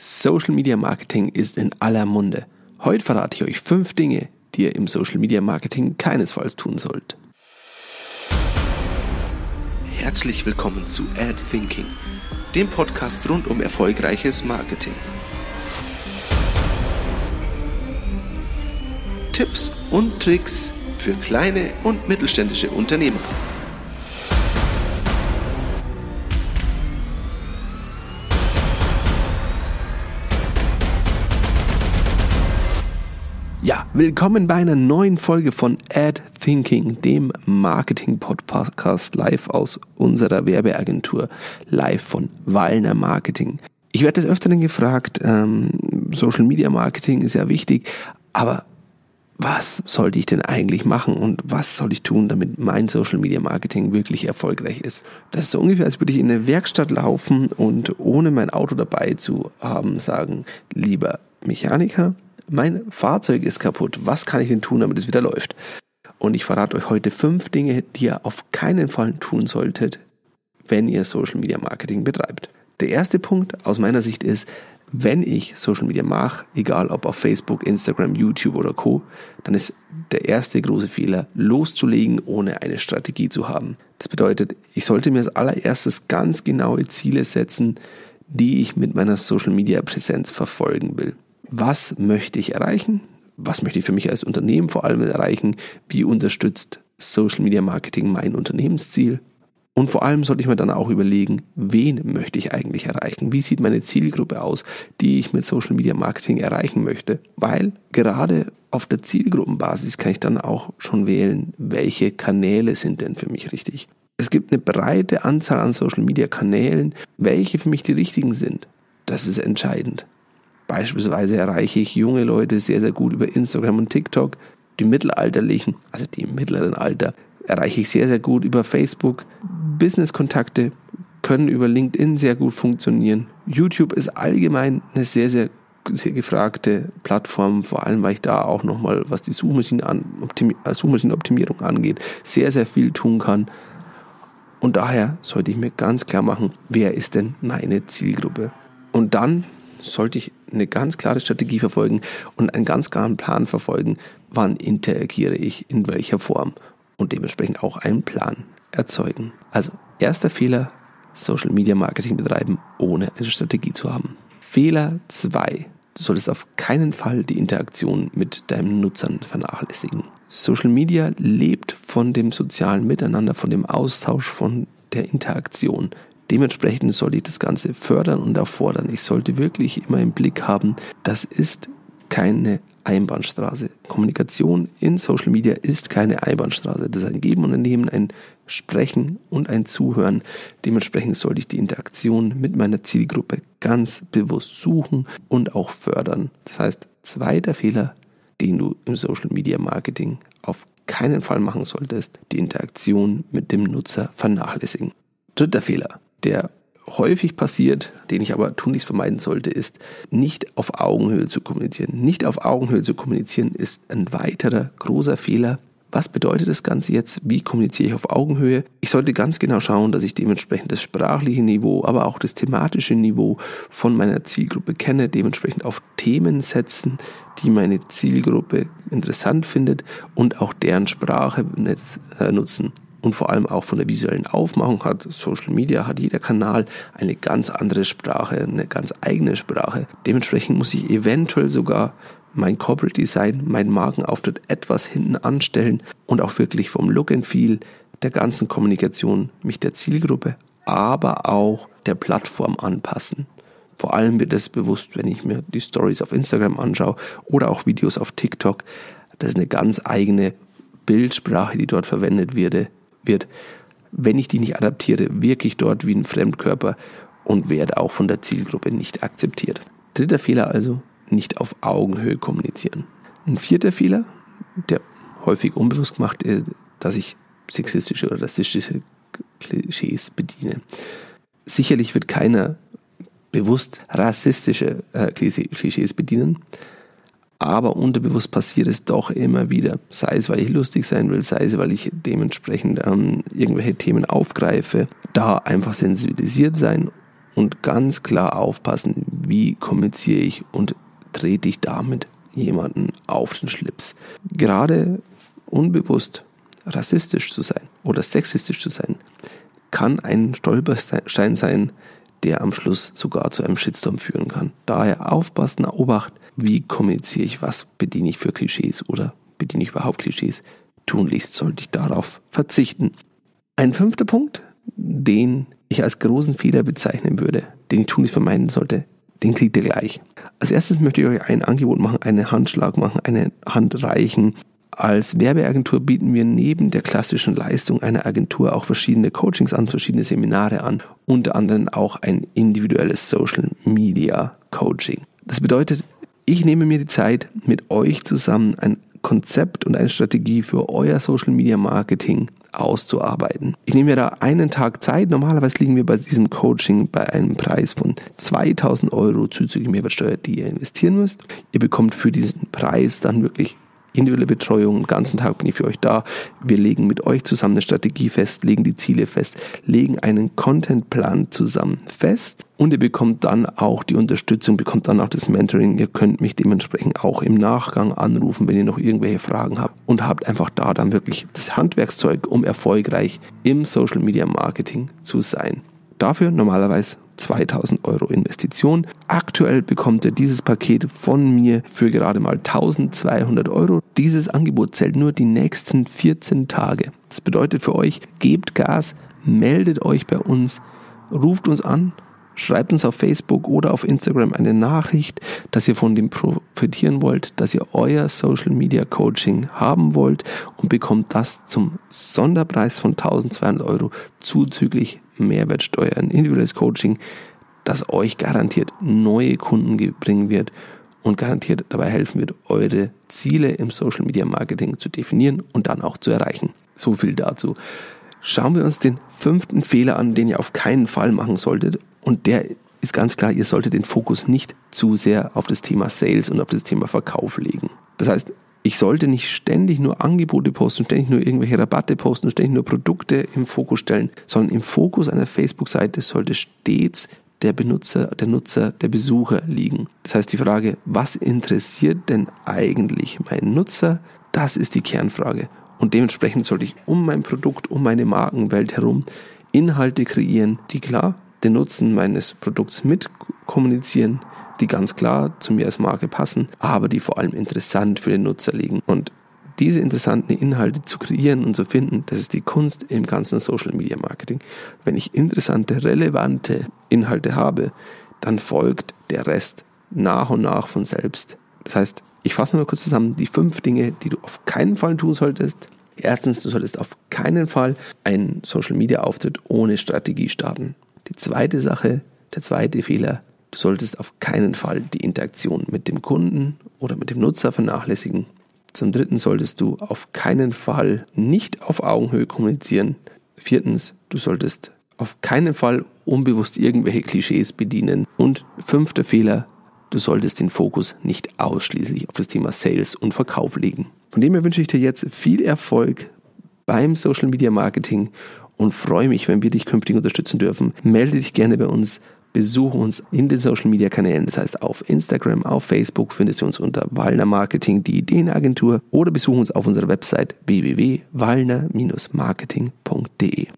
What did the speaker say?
Social Media Marketing ist in aller Munde. Heute verrate ich euch fünf Dinge, die ihr im Social Media Marketing keinesfalls tun sollt. Herzlich willkommen zu Ad Thinking, dem Podcast rund um erfolgreiches Marketing. Tipps und Tricks für kleine und mittelständische Unternehmer. Ja, willkommen bei einer neuen Folge von Ad Thinking, dem Marketing-Podcast live aus unserer Werbeagentur, live von Wallner Marketing. Ich werde des Öfteren gefragt, ähm, Social Media Marketing ist ja wichtig, aber was sollte ich denn eigentlich machen und was soll ich tun, damit mein Social Media Marketing wirklich erfolgreich ist? Das ist so ungefähr, als würde ich in eine Werkstatt laufen und ohne mein Auto dabei zu haben, sagen, lieber Mechaniker, mein Fahrzeug ist kaputt. Was kann ich denn tun, damit es wieder läuft? Und ich verrate euch heute fünf Dinge, die ihr auf keinen Fall tun solltet, wenn ihr Social Media Marketing betreibt. Der erste Punkt aus meiner Sicht ist, wenn ich Social Media mache, egal ob auf Facebook, Instagram, YouTube oder Co., dann ist der erste große Fehler, loszulegen, ohne eine Strategie zu haben. Das bedeutet, ich sollte mir als allererstes ganz genaue Ziele setzen, die ich mit meiner Social Media Präsenz verfolgen will was möchte ich erreichen? Was möchte ich für mich als Unternehmen vor allem erreichen? Wie unterstützt Social Media Marketing mein Unternehmensziel? Und vor allem sollte ich mir dann auch überlegen, wen möchte ich eigentlich erreichen? Wie sieht meine Zielgruppe aus, die ich mit Social Media Marketing erreichen möchte? Weil gerade auf der Zielgruppenbasis kann ich dann auch schon wählen, welche Kanäle sind denn für mich richtig. Es gibt eine breite Anzahl an Social Media Kanälen, welche für mich die richtigen sind. Das ist entscheidend. Beispielsweise erreiche ich junge Leute sehr, sehr gut über Instagram und TikTok. Die Mittelalterlichen, also die im mittleren Alter, erreiche ich sehr, sehr gut über Facebook. Business-Kontakte können über LinkedIn sehr gut funktionieren. YouTube ist allgemein eine sehr, sehr, sehr gefragte Plattform, vor allem weil ich da auch nochmal, was die äh, Suchmaschinenoptimierung angeht, sehr, sehr viel tun kann. Und daher sollte ich mir ganz klar machen, wer ist denn meine Zielgruppe? Und dann sollte ich eine ganz klare Strategie verfolgen und einen ganz klaren Plan verfolgen, wann interagiere ich in welcher Form und dementsprechend auch einen Plan erzeugen. Also erster Fehler, Social Media Marketing betreiben, ohne eine Strategie zu haben. Fehler 2. Du solltest auf keinen Fall die Interaktion mit deinen Nutzern vernachlässigen. Social Media lebt von dem sozialen Miteinander, von dem Austausch, von der Interaktion. Dementsprechend sollte ich das Ganze fördern und erfordern. Ich sollte wirklich immer im Blick haben, das ist keine Einbahnstraße. Kommunikation in Social Media ist keine Einbahnstraße. Das ist ein Geben und ein Nehmen, ein Sprechen und ein Zuhören. Dementsprechend sollte ich die Interaktion mit meiner Zielgruppe ganz bewusst suchen und auch fördern. Das heißt, zweiter Fehler, den du im Social Media Marketing auf keinen Fall machen solltest, die Interaktion mit dem Nutzer vernachlässigen. Dritter Fehler der häufig passiert, den ich aber tunlichst vermeiden sollte, ist, nicht auf Augenhöhe zu kommunizieren. Nicht auf Augenhöhe zu kommunizieren ist ein weiterer großer Fehler. Was bedeutet das Ganze jetzt? Wie kommuniziere ich auf Augenhöhe? Ich sollte ganz genau schauen, dass ich dementsprechend das sprachliche Niveau, aber auch das thematische Niveau von meiner Zielgruppe kenne, dementsprechend auf Themen setzen, die meine Zielgruppe interessant findet und auch deren Sprache äh, nutzen und vor allem auch von der visuellen Aufmachung hat Social Media, hat jeder Kanal eine ganz andere Sprache, eine ganz eigene Sprache. Dementsprechend muss ich eventuell sogar mein Corporate Design, mein Markenauftritt etwas hinten anstellen und auch wirklich vom Look and Feel der ganzen Kommunikation mich der Zielgruppe, aber auch der Plattform anpassen. Vor allem wird das bewusst, wenn ich mir die Stories auf Instagram anschaue oder auch Videos auf TikTok. Das ist eine ganz eigene Bildsprache, die dort verwendet wird, wird, wenn ich die nicht adaptiere, wirke ich dort wie ein Fremdkörper und werde auch von der Zielgruppe nicht akzeptiert. Dritter Fehler also, nicht auf Augenhöhe kommunizieren. Ein vierter Fehler, der häufig unbewusst gemacht ist, dass ich sexistische oder rassistische Klischees bediene. Sicherlich wird keiner bewusst rassistische äh, Klischees bedienen, aber unterbewusst passiert es doch immer wieder. Sei es, weil ich lustig sein will, sei es, weil ich dementsprechend ähm, irgendwelche Themen aufgreife. Da einfach sensibilisiert sein und ganz klar aufpassen, wie kommuniziere ich und trete ich damit jemanden auf den Schlips. Gerade unbewusst rassistisch zu sein oder sexistisch zu sein, kann ein Stolperstein sein, der am Schluss sogar zu einem Shitstorm führen kann. Daher aufpassen, Obacht, wie kommuniziere ich, was bediene ich für Klischees oder bediene ich überhaupt Klischees. Tunlichst sollte ich darauf verzichten. Ein fünfter Punkt, den ich als großen Fehler bezeichnen würde, den ich tunlichst vermeiden sollte, den kriegt ihr gleich. Als erstes möchte ich euch ein Angebot machen, einen Handschlag machen, eine Hand reichen. Als Werbeagentur bieten wir neben der klassischen Leistung einer Agentur auch verschiedene Coachings an, verschiedene Seminare an, unter anderem auch ein individuelles Social Media Coaching. Das bedeutet, ich nehme mir die Zeit, mit euch zusammen ein Konzept und eine Strategie für euer Social Media Marketing auszuarbeiten. Ich nehme mir da einen Tag Zeit. Normalerweise liegen wir bei diesem Coaching bei einem Preis von 2000 Euro zuzüglich Mehrwertsteuer, die ihr investieren müsst. Ihr bekommt für diesen Preis dann wirklich individuelle Betreuung. Den ganzen Tag bin ich für euch da. Wir legen mit euch zusammen eine Strategie fest, legen die Ziele fest, legen einen Contentplan zusammen fest und ihr bekommt dann auch die Unterstützung, bekommt dann auch das Mentoring. Ihr könnt mich dementsprechend auch im Nachgang anrufen, wenn ihr noch irgendwelche Fragen habt und habt einfach da dann wirklich das Handwerkszeug, um erfolgreich im Social Media Marketing zu sein. Dafür normalerweise 2000 Euro Investition. Aktuell bekommt ihr dieses Paket von mir für gerade mal 1200 Euro. Dieses Angebot zählt nur die nächsten 14 Tage. Das bedeutet für euch, gebt Gas, meldet euch bei uns, ruft uns an, schreibt uns auf Facebook oder auf Instagram eine Nachricht, dass ihr von dem profitieren wollt, dass ihr euer Social Media Coaching haben wollt und bekommt das zum Sonderpreis von 1200 Euro zuzüglich Mehrwertsteuer, ein individuelles Coaching, das euch garantiert neue Kunden bringen wird und garantiert dabei helfen wird, eure Ziele im Social Media Marketing zu definieren und dann auch zu erreichen. So viel dazu. Schauen wir uns den fünften Fehler an, den ihr auf keinen Fall machen solltet. Und der ist ganz klar, ihr solltet den Fokus nicht zu sehr auf das Thema Sales und auf das Thema Verkauf legen. Das heißt, ich sollte nicht ständig nur Angebote posten, ständig nur irgendwelche Rabatte posten, ständig nur Produkte im Fokus stellen, sondern im Fokus einer Facebook-Seite sollte stets der Benutzer, der Nutzer, der Besucher liegen. Das heißt, die Frage, was interessiert denn eigentlich meinen Nutzer? Das ist die Kernfrage. Und dementsprechend sollte ich um mein Produkt, um meine Markenwelt herum Inhalte kreieren, die klar den Nutzen meines Produkts mit kommunizieren, die ganz klar zu mir als Marke passen, aber die vor allem interessant für den Nutzer liegen. Und diese interessanten Inhalte zu kreieren und zu finden, das ist die Kunst im ganzen Social Media Marketing. Wenn ich interessante, relevante Inhalte habe, dann folgt der Rest nach und nach von selbst. Das heißt, ich fasse mal kurz zusammen die fünf Dinge, die du auf keinen Fall tun solltest. Erstens, du solltest auf keinen Fall einen Social Media Auftritt ohne Strategie starten. Die zweite Sache, der zweite Fehler, Du solltest auf keinen Fall die Interaktion mit dem Kunden oder mit dem Nutzer vernachlässigen. Zum Dritten solltest du auf keinen Fall nicht auf Augenhöhe kommunizieren. Viertens, du solltest auf keinen Fall unbewusst irgendwelche Klischees bedienen. Und fünfter Fehler, du solltest den Fokus nicht ausschließlich auf das Thema Sales und Verkauf legen. Von dem her wünsche ich dir jetzt viel Erfolg beim Social Media Marketing und freue mich, wenn wir dich künftig unterstützen dürfen. Melde dich gerne bei uns besuche uns in den Social Media Kanälen, das heißt auf Instagram, auf Facebook findest du uns unter Wallner Marketing, die Ideenagentur oder besuche uns auf unserer Website www.wallner-marketing.de.